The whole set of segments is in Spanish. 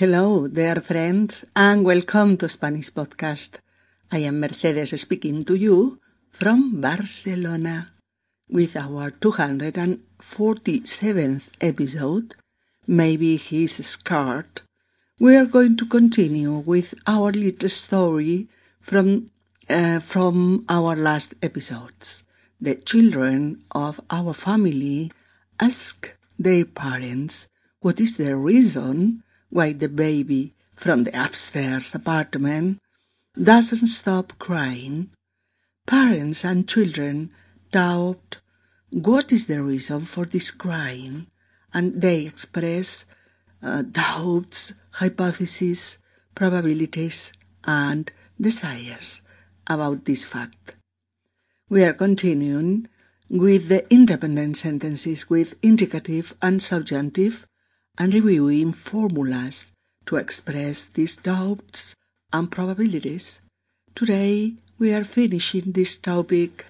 Hello, dear friends, and welcome to Spanish Podcast. I am Mercedes speaking to you from Barcelona with our 247th episode. Maybe he's scared. We are going to continue with our little story from uh, from our last episodes. The children of our family ask their parents what is the reason why the baby from the upstairs apartment doesn't stop crying. Parents and children doubt what is the reason for this crying, and they express uh, doubts, hypotheses, probabilities, and desires about this fact. We are continuing with the independent sentences with indicative and subjunctive and reviewing formulas to express these doubts and probabilities. Today we are finishing this topic.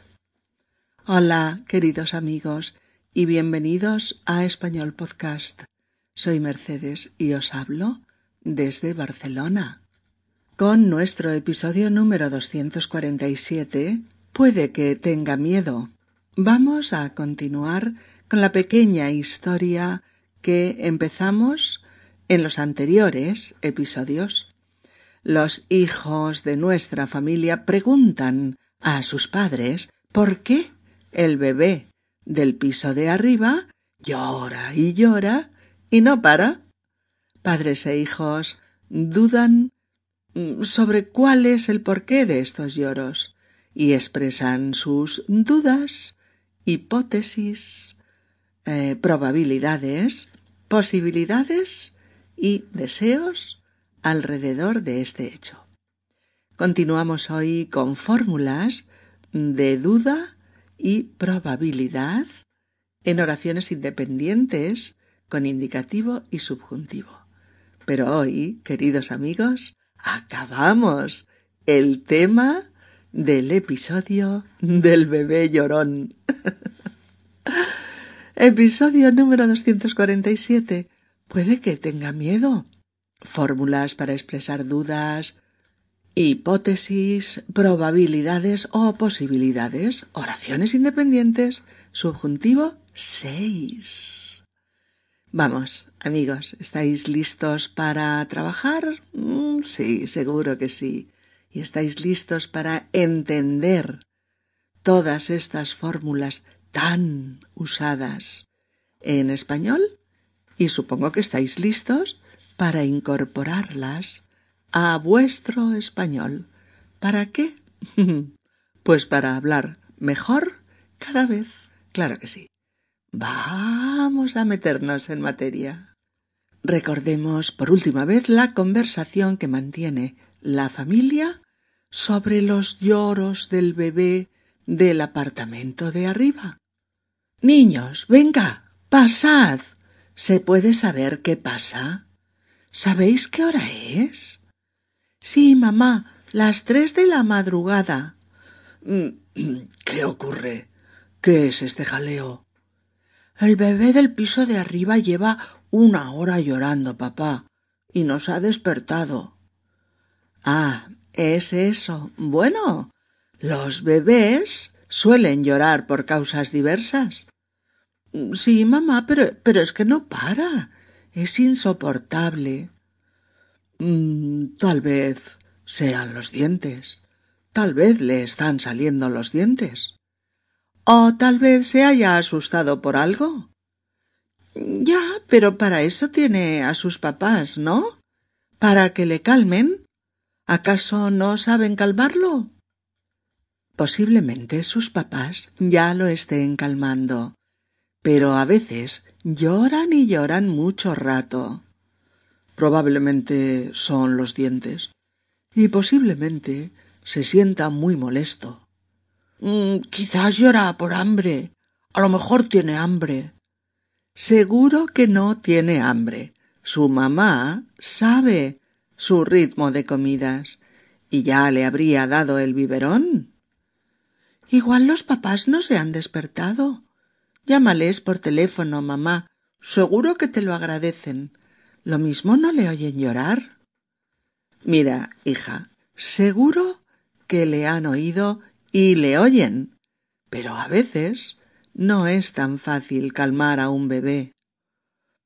Hola, queridos amigos, y bienvenidos a Español Podcast. Soy Mercedes y os hablo desde Barcelona. Con nuestro episodio número 247, puede que tenga miedo. Vamos a continuar con la pequeña historia que empezamos en los anteriores episodios. Los hijos de nuestra familia preguntan a sus padres por qué el bebé del piso de arriba llora y llora y no para. Padres e hijos dudan mm, sobre cuál es el porqué de estos lloros y expresan sus dudas, hipótesis, eh, probabilidades, posibilidades y deseos alrededor de este hecho. Continuamos hoy con fórmulas de duda y probabilidad en oraciones independientes con indicativo y subjuntivo. Pero hoy, queridos amigos, acabamos el tema del episodio del bebé llorón. episodio número 247. Puede que tenga miedo. Fórmulas para expresar dudas, hipótesis, probabilidades o posibilidades, oraciones independientes, subjuntivo 6. Vamos, amigos, ¿estáis listos para trabajar? Mm, sí, seguro que sí. ¿Y estáis listos para entender todas estas fórmulas tan usadas en español? Y supongo que estáis listos para incorporarlas a vuestro español. ¿Para qué? pues para hablar mejor cada vez. Claro que sí. Vamos a meternos en materia. Recordemos por última vez la conversación que mantiene la familia sobre los lloros del bebé del apartamento de arriba. Niños, venga, pasad. ¿Se puede saber qué pasa? ¿Sabéis qué hora es? Sí, mamá, las tres de la madrugada. Mm, ¿Qué ocurre? ¿Qué es este jaleo? El bebé del piso de arriba lleva una hora llorando, papá, y nos ha despertado. Ah, es eso. Bueno, los bebés suelen llorar por causas diversas. Sí, mamá, pero, pero es que no para. Es insoportable. Mm, tal vez sean los dientes. Tal vez le están saliendo los dientes. O tal vez se haya asustado por algo. Ya, pero para eso tiene a sus papás, ¿no? Para que le calmen. ¿Acaso no saben calmarlo? Posiblemente sus papás ya lo estén calmando, pero a veces lloran y lloran mucho rato. Probablemente son los dientes. Y posiblemente se sienta muy molesto. Mm, quizás llora por hambre. A lo mejor tiene hambre. Seguro que no tiene hambre. Su mamá sabe su ritmo de comidas y ya le habría dado el biberón. Igual los papás no se han despertado. Llámales por teléfono, mamá. Seguro que te lo agradecen. lo mismo no le oyen llorar. Mira, hija, seguro que le han oído y le oyen, pero a veces no es tan fácil calmar a un bebé.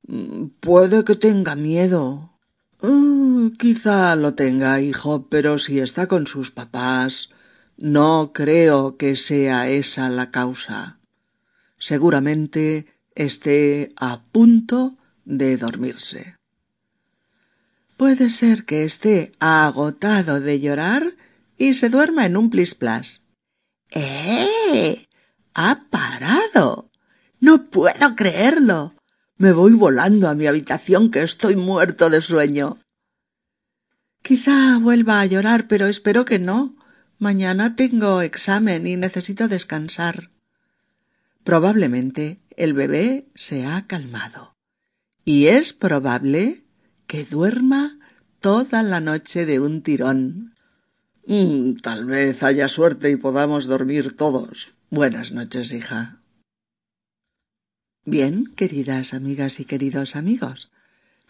Mm, puede que tenga miedo. Mm, quizá lo tenga, hijo, pero si está con sus papás, no creo que sea esa la causa. Seguramente esté a punto de dormirse. Puede ser que esté agotado de llorar y se duerma en un plisplas. ¡Eh! ¡Ha parado! No puedo creerlo. Me voy volando a mi habitación que estoy muerto de sueño. Quizá vuelva a llorar, pero espero que no. Mañana tengo examen y necesito descansar. Probablemente el bebé se ha calmado. Y es probable que duerma toda la noche de un tirón. Mm, tal vez haya suerte y podamos dormir todos. Buenas noches, hija. Bien, queridas amigas y queridos amigos,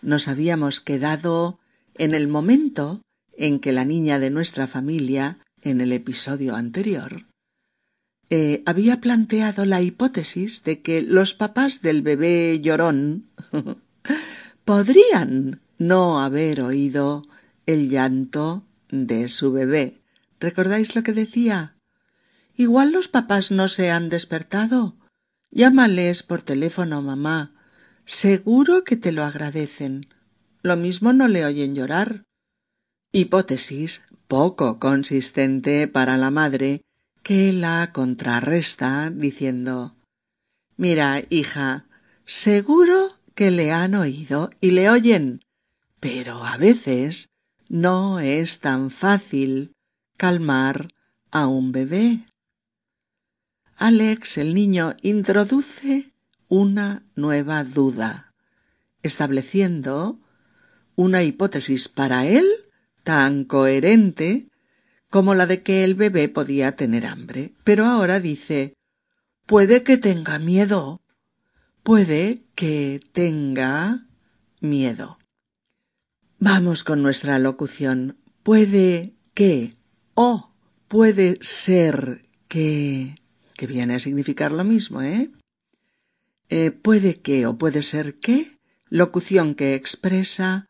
nos habíamos quedado en el momento en que la niña de nuestra familia, en el episodio anterior, eh, había planteado la hipótesis de que los papás del bebé llorón podrían no haber oído el llanto de su bebé. ¿Recordáis lo que decía? Igual los papás no se han despertado. Llámales por teléfono, mamá. Seguro que te lo agradecen. Lo mismo no le oyen llorar. Hipótesis poco consistente para la madre que la contrarresta diciendo Mira, hija, seguro que le han oído y le oyen, pero a veces no es tan fácil calmar a un bebé. Alex, el niño, introduce una nueva duda, estableciendo una hipótesis para él tan coherente como la de que el bebé podía tener hambre. Pero ahora dice puede que tenga miedo. Puede que tenga miedo. Vamos con nuestra locución. Puede que o puede ser que que viene a significar lo mismo, ¿eh? eh puede que o puede ser que locución que expresa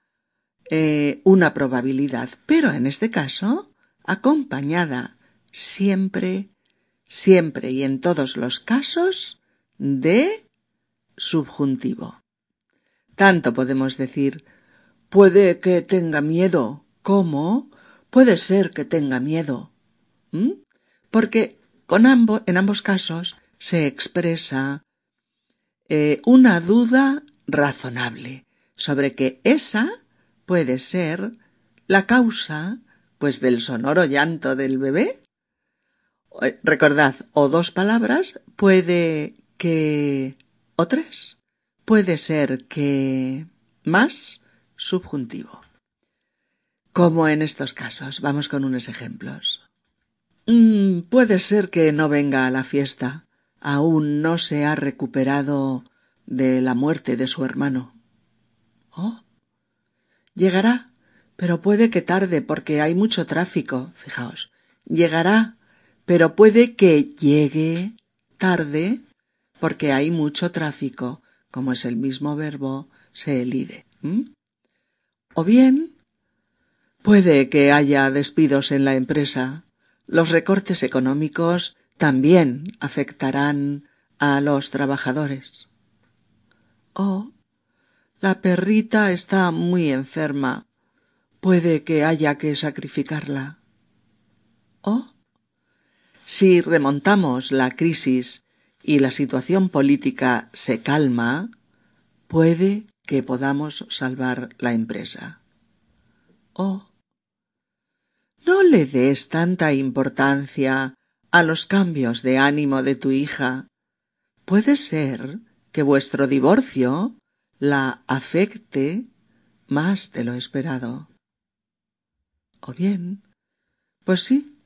eh, una probabilidad, pero en este caso acompañada siempre, siempre y en todos los casos de subjuntivo. Tanto podemos decir puede que tenga miedo como puede ser que tenga miedo. Porque con ambos, en ambos casos se expresa eh, una duda razonable sobre que esa puede ser la causa pues del sonoro llanto del bebé. Eh, recordad, o dos palabras, puede que o tres. Puede ser que más subjuntivo. Como en estos casos, vamos con unos ejemplos. Mm, puede ser que no venga a la fiesta. Aún no se ha recuperado de la muerte de su hermano. Oh. Llegará, pero puede que tarde porque hay mucho tráfico. Fijaos. Llegará, pero puede que llegue tarde porque hay mucho tráfico, como es el mismo verbo, se elide. O bien, puede que haya despidos en la empresa. Los recortes económicos también afectarán a los trabajadores. O la perrita está muy enferma. Puede que haya que sacrificarla. O si remontamos la crisis y la situación política se calma, puede que podamos salvar la empresa. O no le des tanta importancia a los cambios de ánimo de tu hija. Puede ser que vuestro divorcio la afecte más de lo esperado. O bien, pues sí,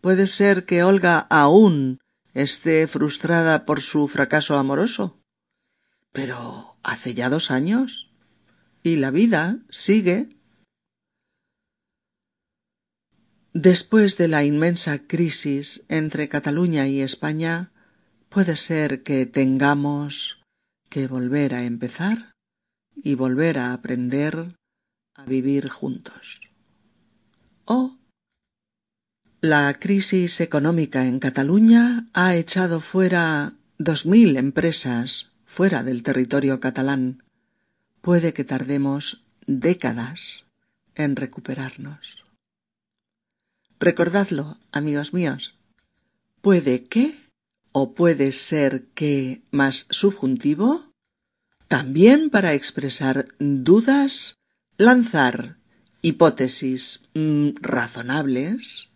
puede ser que Olga aún esté frustrada por su fracaso amoroso. Pero hace ya dos años. y la vida sigue. Después de la inmensa crisis entre Cataluña y España, puede ser que tengamos que volver a empezar y volver a aprender a vivir juntos. La crisis económica en Cataluña ha echado fuera dos mil empresas fuera del territorio catalán. Puede que tardemos décadas en recuperarnos. Recordadlo, amigos míos. Puede que o puede ser que más subjuntivo, también para expresar dudas, lanzar hipótesis mm, razonables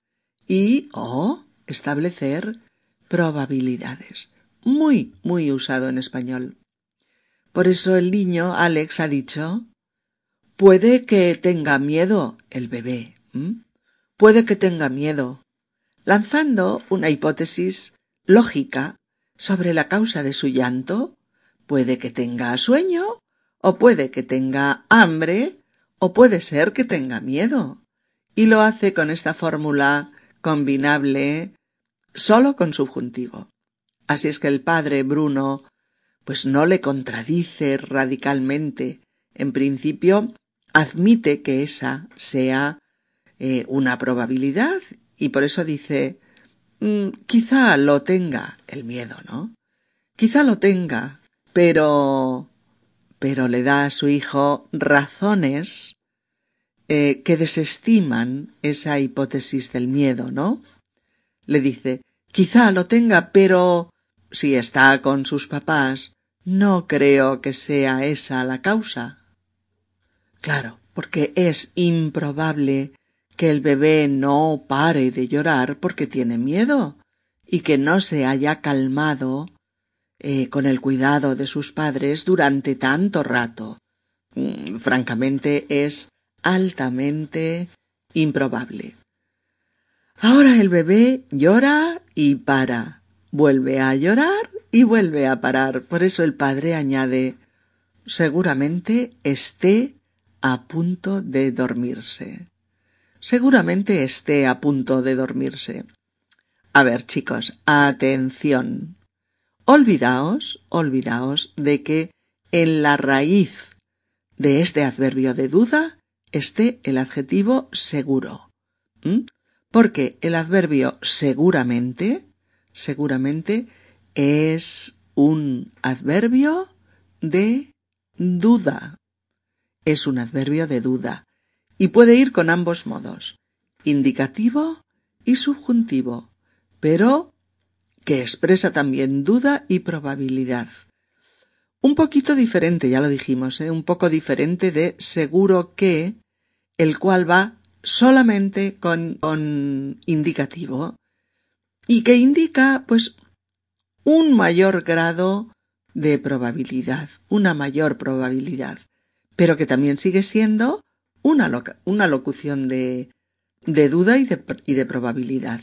y o establecer probabilidades. Muy, muy usado en español. Por eso el niño, Alex, ha dicho puede que tenga miedo el bebé puede que tenga miedo, lanzando una hipótesis lógica sobre la causa de su llanto, puede que tenga sueño, o puede que tenga hambre, o puede ser que tenga miedo. Y lo hace con esta fórmula combinable solo con subjuntivo. Así es que el padre Bruno pues no le contradice radicalmente. En principio, admite que esa sea eh, una probabilidad y por eso dice mm, quizá lo tenga el miedo, ¿no? Quizá lo tenga, pero pero le da a su hijo razones eh, que desestiman esa hipótesis del miedo, ¿no? Le dice quizá lo tenga, pero si está con sus papás, no creo que sea esa la causa. Claro, porque es improbable que el bebé no pare de llorar porque tiene miedo y que no se haya calmado eh, con el cuidado de sus padres durante tanto rato. Mm, francamente es altamente improbable. Ahora el bebé llora y para, vuelve a llorar y vuelve a parar. Por eso el padre añade seguramente esté a punto de dormirse seguramente esté a punto de dormirse. A ver, chicos, atención. Olvidaos, olvidaos de que en la raíz de este adverbio de duda esté el adjetivo seguro. Porque el adverbio seguramente, seguramente es un adverbio de duda. Es un adverbio de duda y puede ir con ambos modos, indicativo y subjuntivo, pero que expresa también duda y probabilidad. Un poquito diferente, ya lo dijimos, ¿eh? un poco diferente de seguro que, el cual va solamente con, indicativo y que indica pues un mayor grado de probabilidad, una mayor probabilidad, pero que también sigue siendo una, una locución de, de duda y de, y de probabilidad.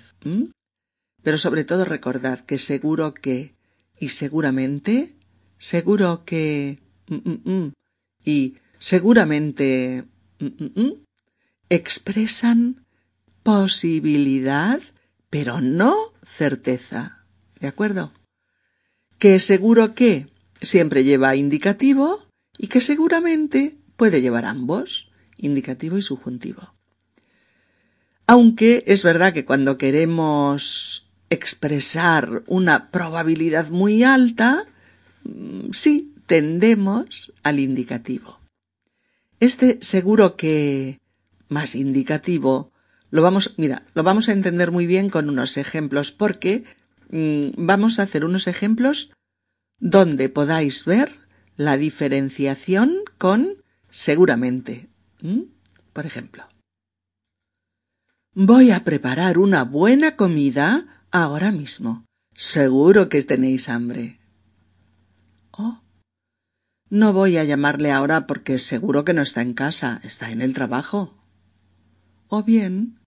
Pero sobre todo recordad que seguro que y seguramente, seguro que mm, mm, mm, y seguramente expresan posibilidad, pero no certeza. ¿De acuerdo? Que seguro que siempre lleva indicativo y que seguramente puede llevar ambos indicativo y subjuntivo. Aunque es verdad que cuando queremos expresar una probabilidad muy alta, mm, sí tendemos al indicativo. Este seguro que más indicativo lo vamos, mira, lo vamos a entender muy bien con unos ejemplos porque mm, vamos a hacer unos ejemplos donde podáis ver la diferenciación con seguramente. Por ejemplo, voy a preparar una buena comida ahora mismo. Seguro que tenéis hambre. No voy a llamarle ahora porque seguro que no está en casa, está en el trabajo. O bien,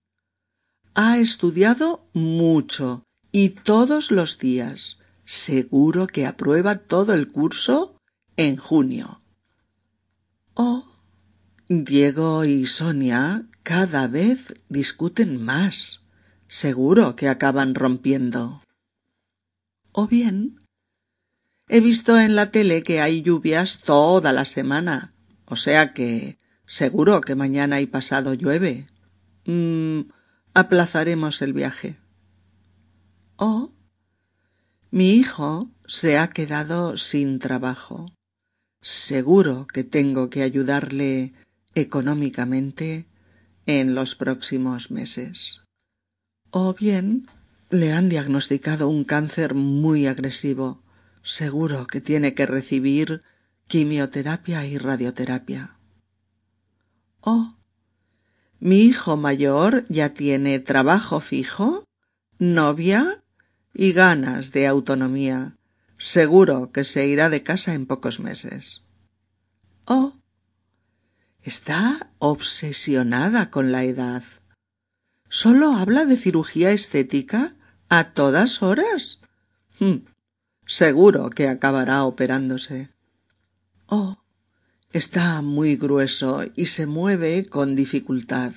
ha estudiado mucho y todos los días. Seguro que aprueba todo el curso en junio. O Diego y Sonia cada vez discuten más. Seguro que acaban rompiendo. O bien, he visto en la tele que hay lluvias toda la semana, o sea que seguro que mañana y pasado llueve. Mm, aplazaremos el viaje. O mi hijo se ha quedado sin trabajo. Seguro que tengo que ayudarle económicamente en los próximos meses. O bien le han diagnosticado un cáncer muy agresivo. Seguro que tiene que recibir quimioterapia y radioterapia. O mi hijo mayor ya tiene trabajo fijo, novia y ganas de autonomía. Seguro que se irá de casa en pocos meses. O está obsesionada con la edad. Solo habla de cirugía estética a todas horas. Hmm, seguro que acabará operándose. Oh, está muy grueso y se mueve con dificultad.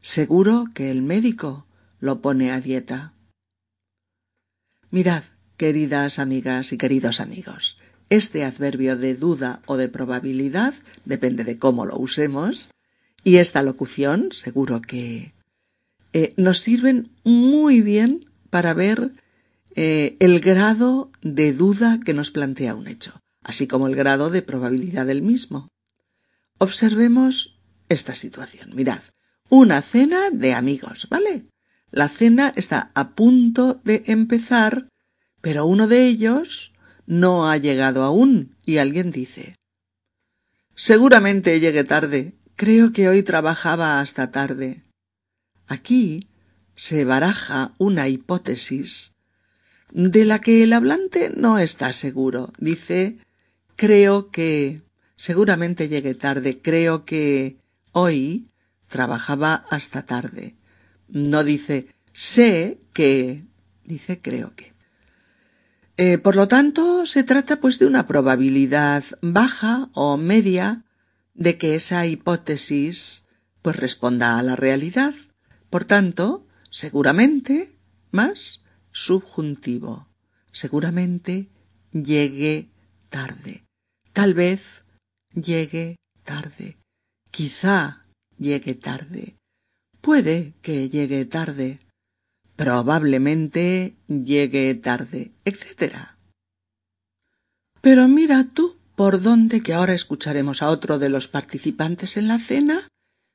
Seguro que el médico lo pone a dieta. Mirad, queridas amigas y queridos amigos, este adverbio de duda o de probabilidad depende de cómo lo usemos, y esta locución seguro que eh, nos sirven muy bien para ver eh, el grado de duda que nos plantea un hecho, así como el grado de probabilidad del mismo. Observemos esta situación. Mirad, una cena de amigos, ¿vale? La cena está a punto de empezar, pero uno de ellos no ha llegado aún y alguien dice Seguramente llegue tarde. Creo que hoy trabajaba hasta tarde. Aquí se baraja una hipótesis de la que el hablante no está seguro. Dice creo que seguramente llegue tarde. Creo que hoy trabajaba hasta tarde. No dice sé que. dice creo que. Eh, por lo tanto, se trata pues de una probabilidad baja o media de que esa hipótesis pues responda a la realidad. Por tanto, seguramente más subjuntivo. Seguramente llegue tarde. Tal vez llegue tarde. Quizá llegue tarde. Puede que llegue tarde probablemente llegue tarde, etc. Pero mira tú por dónde que ahora escucharemos a otro de los participantes en la cena,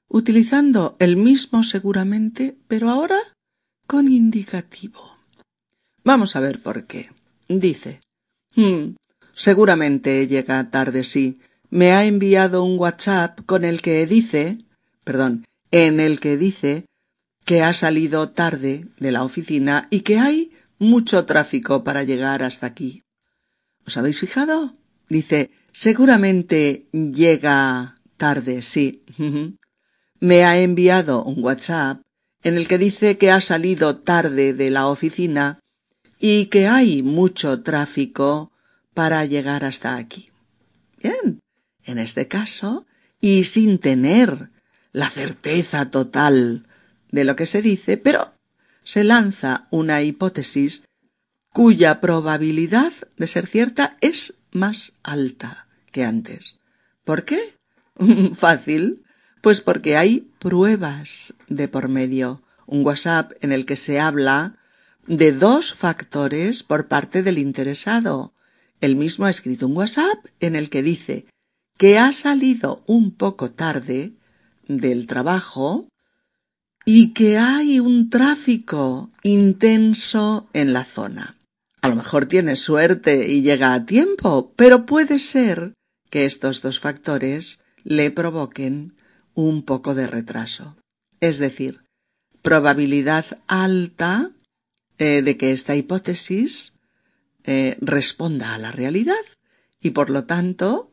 utilizando el mismo seguramente, pero ahora con indicativo. Vamos a ver por qué. Dice, hmm, seguramente llega tarde, sí. Me ha enviado un WhatsApp con el que dice, perdón, en el que dice que ha salido tarde de la oficina y que hay mucho tráfico para llegar hasta aquí. ¿Os habéis fijado? Dice, seguramente llega tarde, sí. Me ha enviado un WhatsApp en el que dice que ha salido tarde de la oficina y que hay mucho tráfico para llegar hasta aquí. Bien, en este caso, y sin tener la certeza total de lo que se dice, pero se lanza una hipótesis cuya probabilidad de ser cierta es más alta que antes. ¿Por qué? Fácil. Pues porque hay pruebas de por medio. Un WhatsApp en el que se habla de dos factores por parte del interesado. El mismo ha escrito un WhatsApp en el que dice que ha salido un poco tarde del trabajo y que hay un tráfico intenso en la zona. A lo mejor tiene suerte y llega a tiempo, pero puede ser que estos dos factores le provoquen un poco de retraso. Es decir, probabilidad alta eh, de que esta hipótesis eh, responda a la realidad y por lo tanto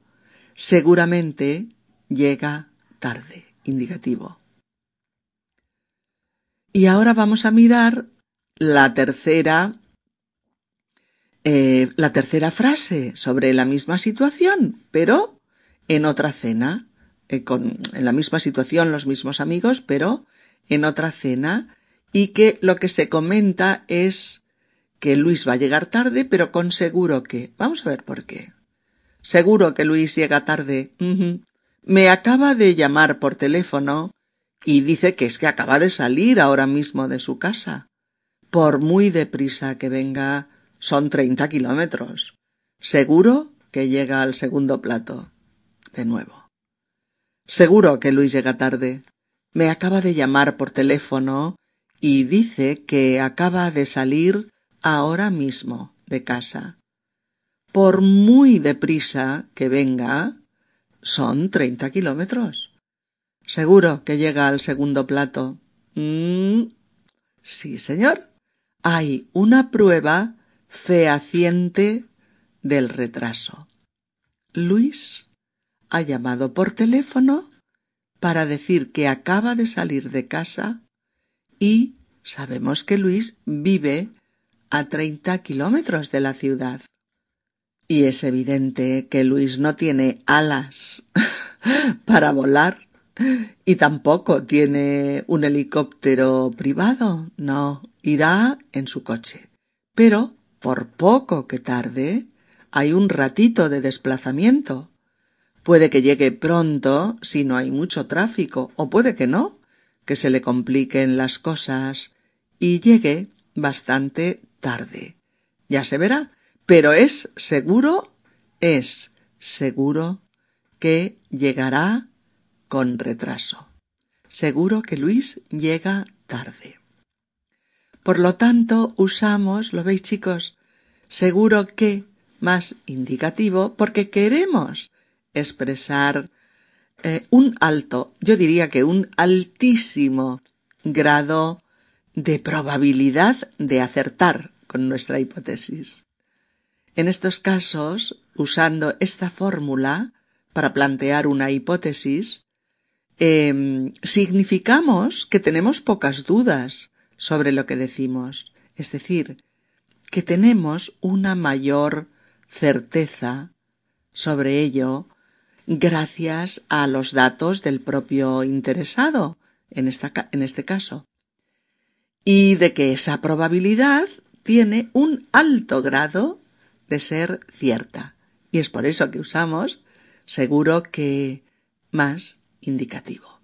seguramente llega tarde. Indicativo. Y ahora vamos a mirar la tercera eh, la tercera frase sobre la misma situación, pero en otra cena. con, en la misma situación, los mismos amigos, pero en otra cena, y que lo que se comenta es que Luis va a llegar tarde, pero con seguro que. Vamos a ver por qué. Seguro que Luis llega tarde. Me acaba de llamar por teléfono y dice que es que acaba de salir ahora mismo de su casa. Por muy deprisa que venga, son treinta kilómetros. Seguro que llega al segundo plato. De nuevo. Seguro que Luis llega tarde. Me acaba de llamar por teléfono y dice que acaba de salir ahora mismo de casa. Por muy deprisa que venga, son treinta kilómetros. Seguro que llega al segundo plato. Mm, sí, señor. Hay una prueba fehaciente del retraso. Luis ha llamado por teléfono para decir que acaba de salir de casa y sabemos que Luis vive a treinta kilómetros de la ciudad. Y es evidente que Luis no tiene alas para volar y tampoco tiene un helicóptero privado, no, irá en su coche. Pero, por poco que tarde, hay un ratito de desplazamiento. Puede que llegue pronto si no hay mucho tráfico, o puede que no, que se le compliquen las cosas y llegue bastante tarde. Ya se verá, pero es seguro, es seguro que llegará con retraso. Seguro que Luis llega tarde. Por lo tanto, usamos, lo veis chicos, seguro que más indicativo porque queremos expresar eh, un alto, yo diría que un altísimo grado de probabilidad de acertar con nuestra hipótesis. En estos casos, usando esta fórmula para plantear una hipótesis, em, significamos que tenemos pocas dudas sobre lo que decimos, es decir, que tenemos una mayor certeza sobre ello gracias a los datos del propio interesado, en, esta, en este caso y de que esa probabilidad tiene un alto grado de ser cierta. Y es por eso que usamos seguro que más indicativo.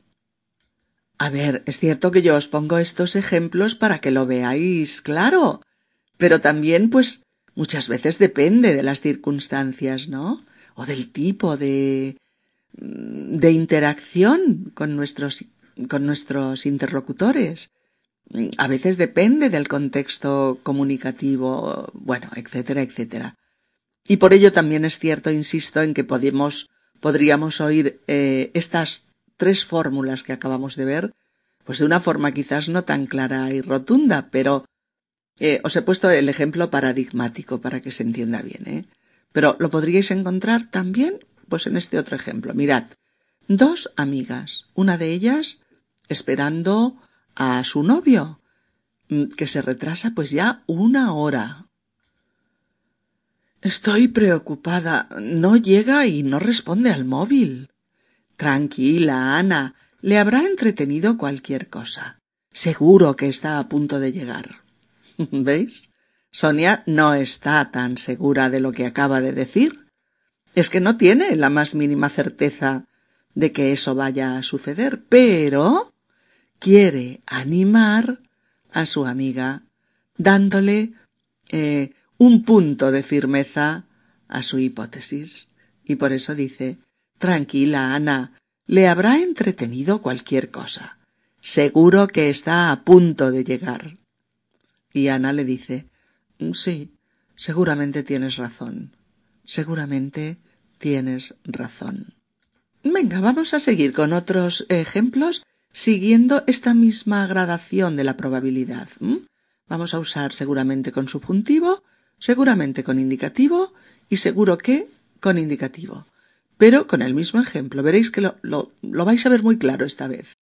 A ver, es cierto que yo os pongo estos ejemplos para que lo veáis claro, pero también pues muchas veces depende de las circunstancias, ¿no? O del tipo de de interacción con nuestros con nuestros interlocutores a veces depende del contexto comunicativo, bueno, etcétera, etcétera. Y por ello también es cierto, insisto, en que podemos, podríamos oír eh, estas tres fórmulas que acabamos de ver, pues de una forma quizás no tan clara y rotunda, pero eh, os he puesto el ejemplo paradigmático para que se entienda bien, ¿eh? Pero lo podríais encontrar también, pues en este otro ejemplo. Mirad, dos amigas, una de ellas esperando a su novio, mm, que se retrasa pues ya una hora. Estoy preocupada. No llega y no responde al móvil. Tranquila, Ana. Le habrá entretenido cualquier cosa. Seguro que está a punto de llegar. ¿Veis? Sonia no está tan segura de lo que acaba de decir. Es que no tiene la más mínima certeza de que eso vaya a suceder, pero quiere animar a su amiga, dándole eh, un punto de firmeza a su hipótesis. Y por eso dice Tranquila, Ana, le habrá entretenido cualquier cosa. Seguro que está a punto de llegar. Y Ana le dice Sí, seguramente tienes razón. Seguramente tienes razón. Venga, vamos a seguir con otros ejemplos siguiendo esta misma gradación de la probabilidad. Vamos a usar seguramente con subjuntivo, seguramente con indicativo y seguro que con indicativo. Pero con el mismo ejemplo. Veréis que lo, lo, vais a ver muy claro esta vez.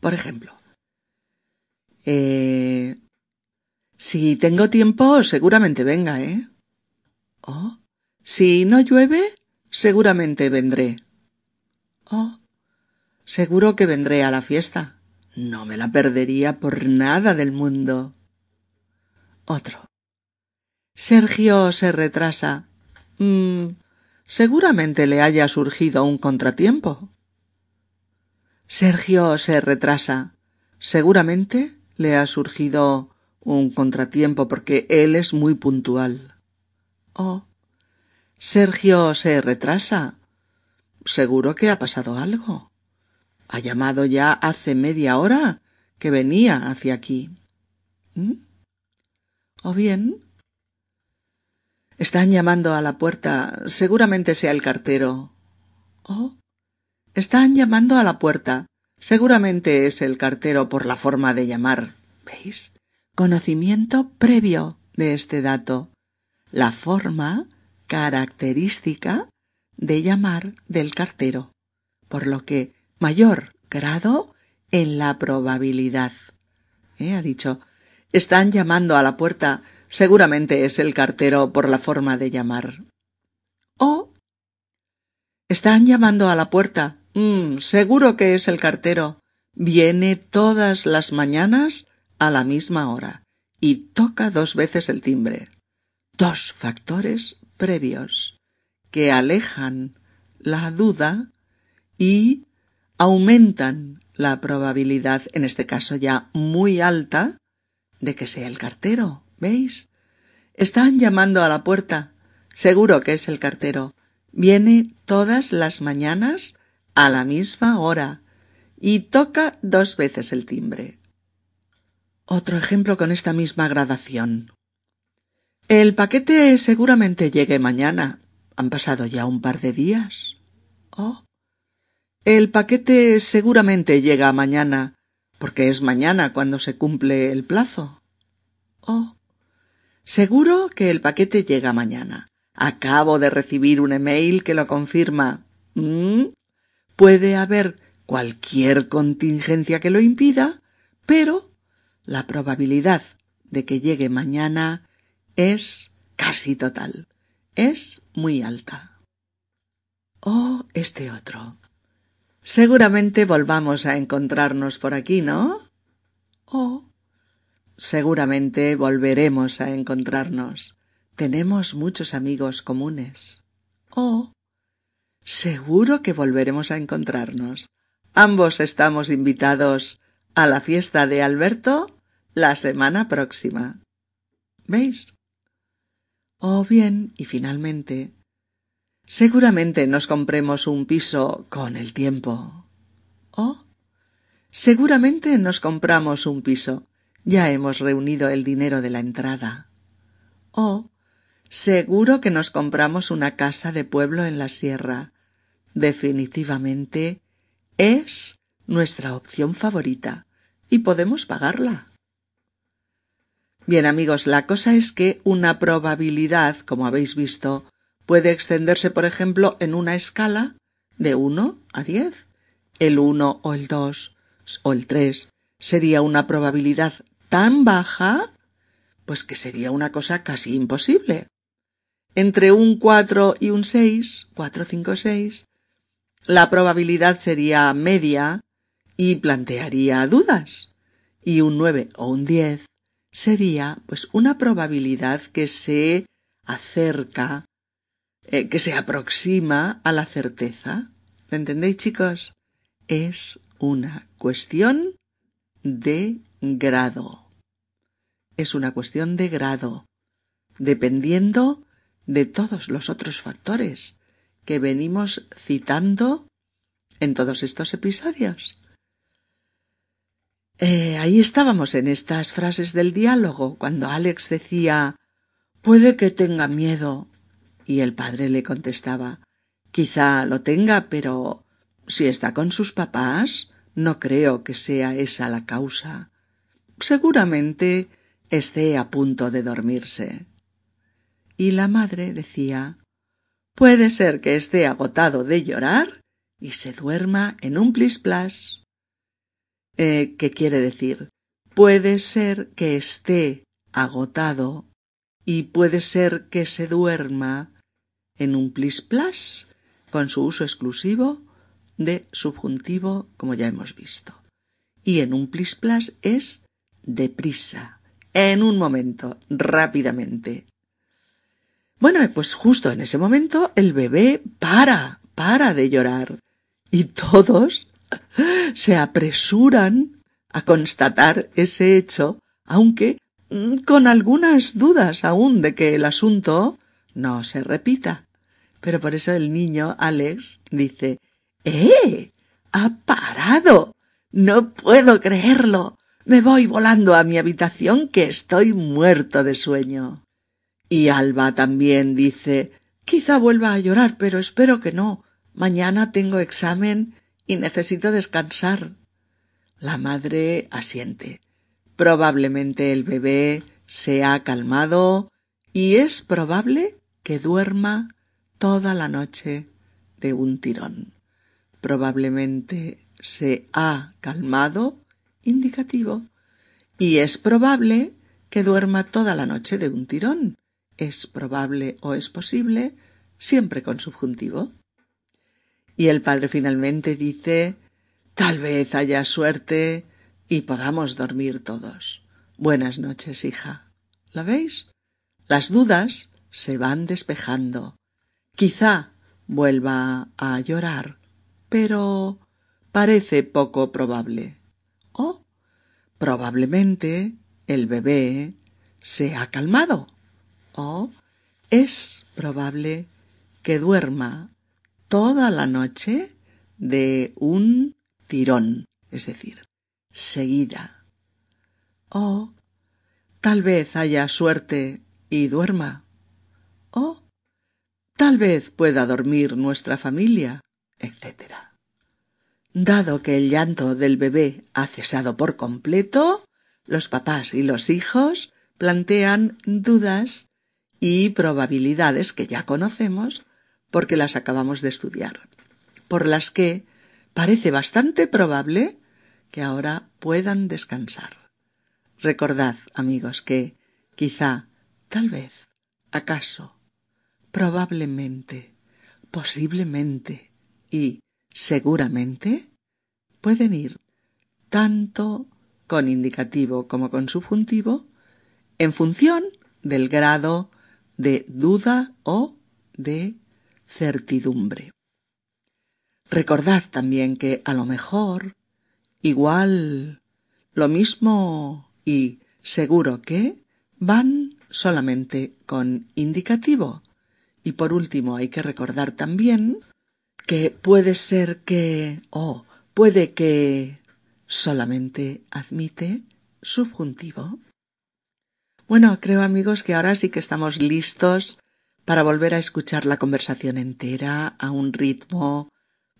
Por ejemplo, eh, si tengo tiempo, seguramente venga, ¿eh? Oh, si no llueve, seguramente vendré. Oh, Seguro que vendré a la fiesta. No me la perdería por nada del mundo. Otro. Sergio se retrasa. Mm, seguramente le haya surgido un contratiempo. Sergio se retrasa. Seguramente le ha surgido un contratiempo porque él es muy puntual. Oh. Sergio se retrasa. Seguro que ha pasado algo. Ha llamado ya hace media hora que venía hacia aquí. ¿Mm? ¿O bien? Están llamando a la puerta. Seguramente sea el cartero. Oh. Están llamando a la puerta. Seguramente es el cartero por la forma de llamar. ¿Veis? Conocimiento previo de este dato. La forma característica de llamar del cartero. Por lo que mayor grado en la probabilidad. ¿Eh? Ha dicho, están llamando a la puerta, seguramente es el cartero por la forma de llamar. O están llamando a la puerta, mm, seguro que es el cartero. Viene todas las mañanas a la misma hora y toca dos veces el timbre. Dos factores previos que alejan la duda y aumentan la probabilidad, en este caso ya muy alta, de que sea el cartero. ¿Veis? Están llamando a la puerta. Seguro que es el cartero. Viene todas las mañanas a la misma hora y toca dos veces el timbre. Otro ejemplo con esta misma gradación. El paquete seguramente llegue mañana. Han pasado ya un par de días. Oh, el paquete seguramente llega mañana, porque es mañana cuando se cumple el plazo. Oh. Seguro que el paquete llega mañana. Acabo de recibir un email que lo confirma. ¿Mm? Puede haber cualquier contingencia que lo impida, pero la probabilidad de que llegue mañana es casi total. Es muy alta. Oh, este otro. Seguramente volvamos a encontrarnos por aquí, ¿no? Oh. Seguramente volveremos a encontrarnos. Tenemos muchos amigos comunes. Oh. Seguro que volveremos a encontrarnos. Ambos estamos invitados a la fiesta de Alberto la semana próxima. ¿Veis? Oh bien, y finalmente, Seguramente nos compremos un piso con el tiempo. Oh. Seguramente nos compramos un piso. Ya hemos reunido el dinero de la entrada. Oh. Seguro que nos compramos una casa de pueblo en la sierra. Definitivamente es nuestra opción favorita y podemos pagarla. Bien amigos, la cosa es que una probabilidad, como habéis visto, puede extenderse, por ejemplo, en una escala de 1 a 10. El 1 o el 2 o el 3 sería una probabilidad tan baja, pues que sería una cosa casi imposible. Entre un 4 y un 6, 4, 5, 6, la probabilidad sería media y plantearía dudas. Y un 9 o un 10 sería pues una probabilidad que se acerca eh, que se aproxima a la certeza. ¿Lo entendéis, chicos? Es una cuestión de grado. Es una cuestión de grado, dependiendo de todos los otros factores que venimos citando en todos estos episodios. Eh, ahí estábamos en estas frases del diálogo, cuando Alex decía Puede que tenga miedo, y el padre le contestaba Quizá lo tenga, pero si está con sus papás, no creo que sea esa la causa. Seguramente esté a punto de dormirse. Y la madre decía Puede ser que esté agotado de llorar y se duerma en un plis-plas. Eh, ¿Qué quiere decir? Puede ser que esté agotado y puede ser que se duerma en un plis-plas con su uso exclusivo de subjuntivo, como ya hemos visto. Y en un plis plas es deprisa, en un momento, rápidamente. Bueno, pues justo en ese momento el bebé para, para de llorar. Y todos se apresuran a constatar ese hecho, aunque mm, con algunas dudas aún de que el asunto no se repita. Pero por eso el niño, Alex, dice ¡Eh! ¡Ha parado! No puedo creerlo. Me voy volando a mi habitación que estoy muerto de sueño. Y Alba también dice Quizá vuelva a llorar, pero espero que no. Mañana tengo examen necesito descansar. La madre asiente. Probablemente el bebé se ha calmado y es probable que duerma toda la noche de un tirón. Probablemente se ha calmado, indicativo, y es probable que duerma toda la noche de un tirón. Es probable o es posible, siempre con subjuntivo. Y el padre finalmente dice Tal vez haya suerte y podamos dormir todos. Buenas noches, hija. ¿La veis? Las dudas se van despejando. Quizá vuelva a llorar, pero parece poco probable. O probablemente el bebé se ha calmado. O es probable que duerma toda la noche de un tirón, es decir, seguida. O tal vez haya suerte y duerma. O tal vez pueda dormir nuestra familia, etc. Dado que el llanto del bebé ha cesado por completo, los papás y los hijos plantean dudas y probabilidades que ya conocemos porque las acabamos de estudiar, por las que parece bastante probable que ahora puedan descansar. Recordad, amigos, que quizá, tal vez, acaso, probablemente, posiblemente y seguramente pueden ir tanto con indicativo como con subjuntivo en función del grado de duda o de certidumbre. Recordad también que a lo mejor, igual, lo mismo y seguro que van solamente con indicativo. Y por último hay que recordar también que puede ser que o puede que solamente admite subjuntivo. Bueno, creo amigos que ahora sí que estamos listos para volver a escuchar la conversación entera a un ritmo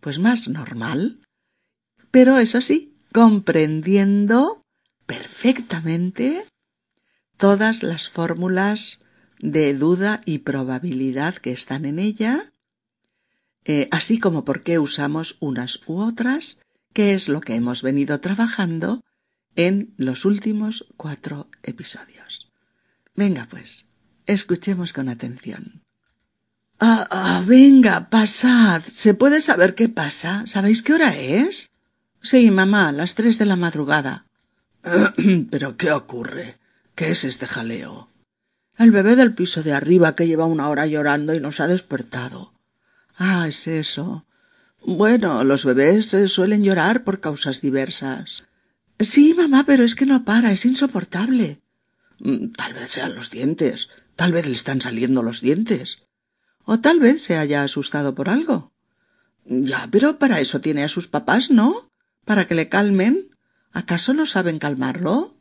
pues más normal, pero eso sí, comprendiendo perfectamente todas las fórmulas de duda y probabilidad que están en ella, eh, así como por qué usamos unas u otras, que es lo que hemos venido trabajando en los últimos cuatro episodios. Venga, pues, escuchemos con atención. Ah, ah, venga, pasad. ¿Se puede saber qué pasa? ¿Sabéis qué hora es? Sí, mamá, las tres de la madrugada. ¿Pero qué ocurre? ¿Qué es este jaleo? El bebé del piso de arriba que lleva una hora llorando y nos ha despertado. Ah, es eso. Bueno, los bebés eh, suelen llorar por causas diversas. Sí, mamá, pero es que no para, es insoportable. Mm, tal vez sean los dientes. Tal vez le están saliendo los dientes. O tal vez se haya asustado por algo. Ya, pero para eso tiene a sus papás, ¿no? Para que le calmen. ¿Acaso no saben calmarlo?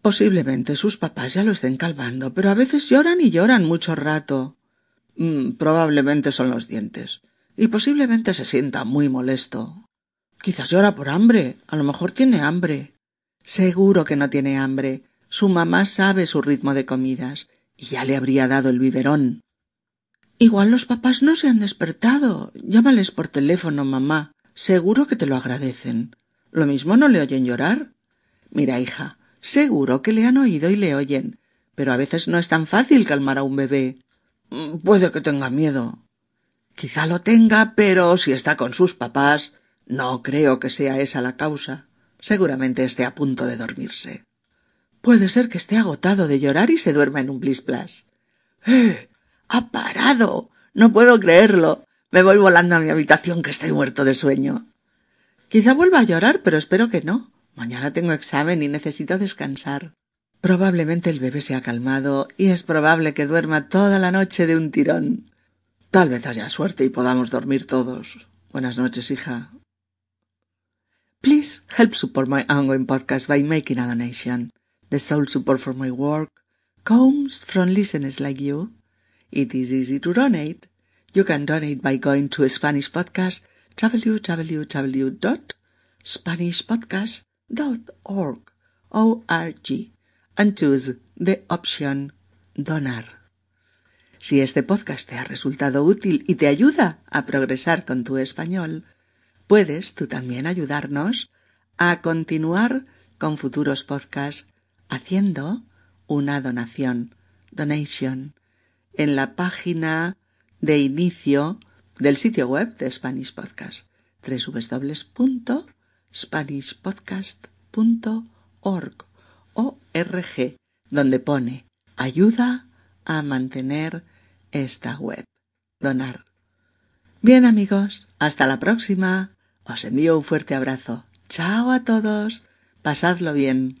Posiblemente sus papás ya lo estén calmando, pero a veces lloran y lloran mucho rato. Mm, probablemente son los dientes. Y posiblemente se sienta muy molesto. Quizás llora por hambre. A lo mejor tiene hambre. Seguro que no tiene hambre. Su mamá sabe su ritmo de comidas y ya le habría dado el biberón. Igual los papás no se han despertado. Llámales por teléfono, mamá. Seguro que te lo agradecen. Lo mismo no le oyen llorar. Mira, hija, seguro que le han oído y le oyen, pero a veces no es tan fácil calmar a un bebé. Mm, puede que tenga miedo. Quizá lo tenga, pero si está con sus papás, No creo que sea esa la causa. Seguramente esté a punto de dormirse. Puede ser que esté agotado de llorar y se duerma en un blisplas. ¡Eh! ¡Ha parado! No puedo creerlo. Me voy volando a mi habitación que estoy muerto de sueño. Quizá vuelva a llorar, pero espero que no. Mañana tengo examen y necesito descansar. Probablemente el bebé se ha calmado y es probable que duerma toda la noche de un tirón. Tal vez haya suerte y podamos dormir todos. Buenas noches, hija. Please help support my ongoing podcast by making a donation. The sole support for my work comes from listeners like you. It is easy to donate. You can donate by going to Spanish Podcast www.spanishpodcast.org O-R-G, and choose the option Donar. Si este podcast te ha resultado útil y te ayuda a progresar con tu español, puedes tú también ayudarnos a continuar con futuros podcasts haciendo una donación, donation, en la página de inicio del sitio web de Spanish Podcast, www.spanishpodcast.org o RG, donde pone ayuda a mantener esta web. Donar. Bien amigos, hasta la próxima. Os envío un fuerte abrazo. Chao a todos. Pasadlo bien.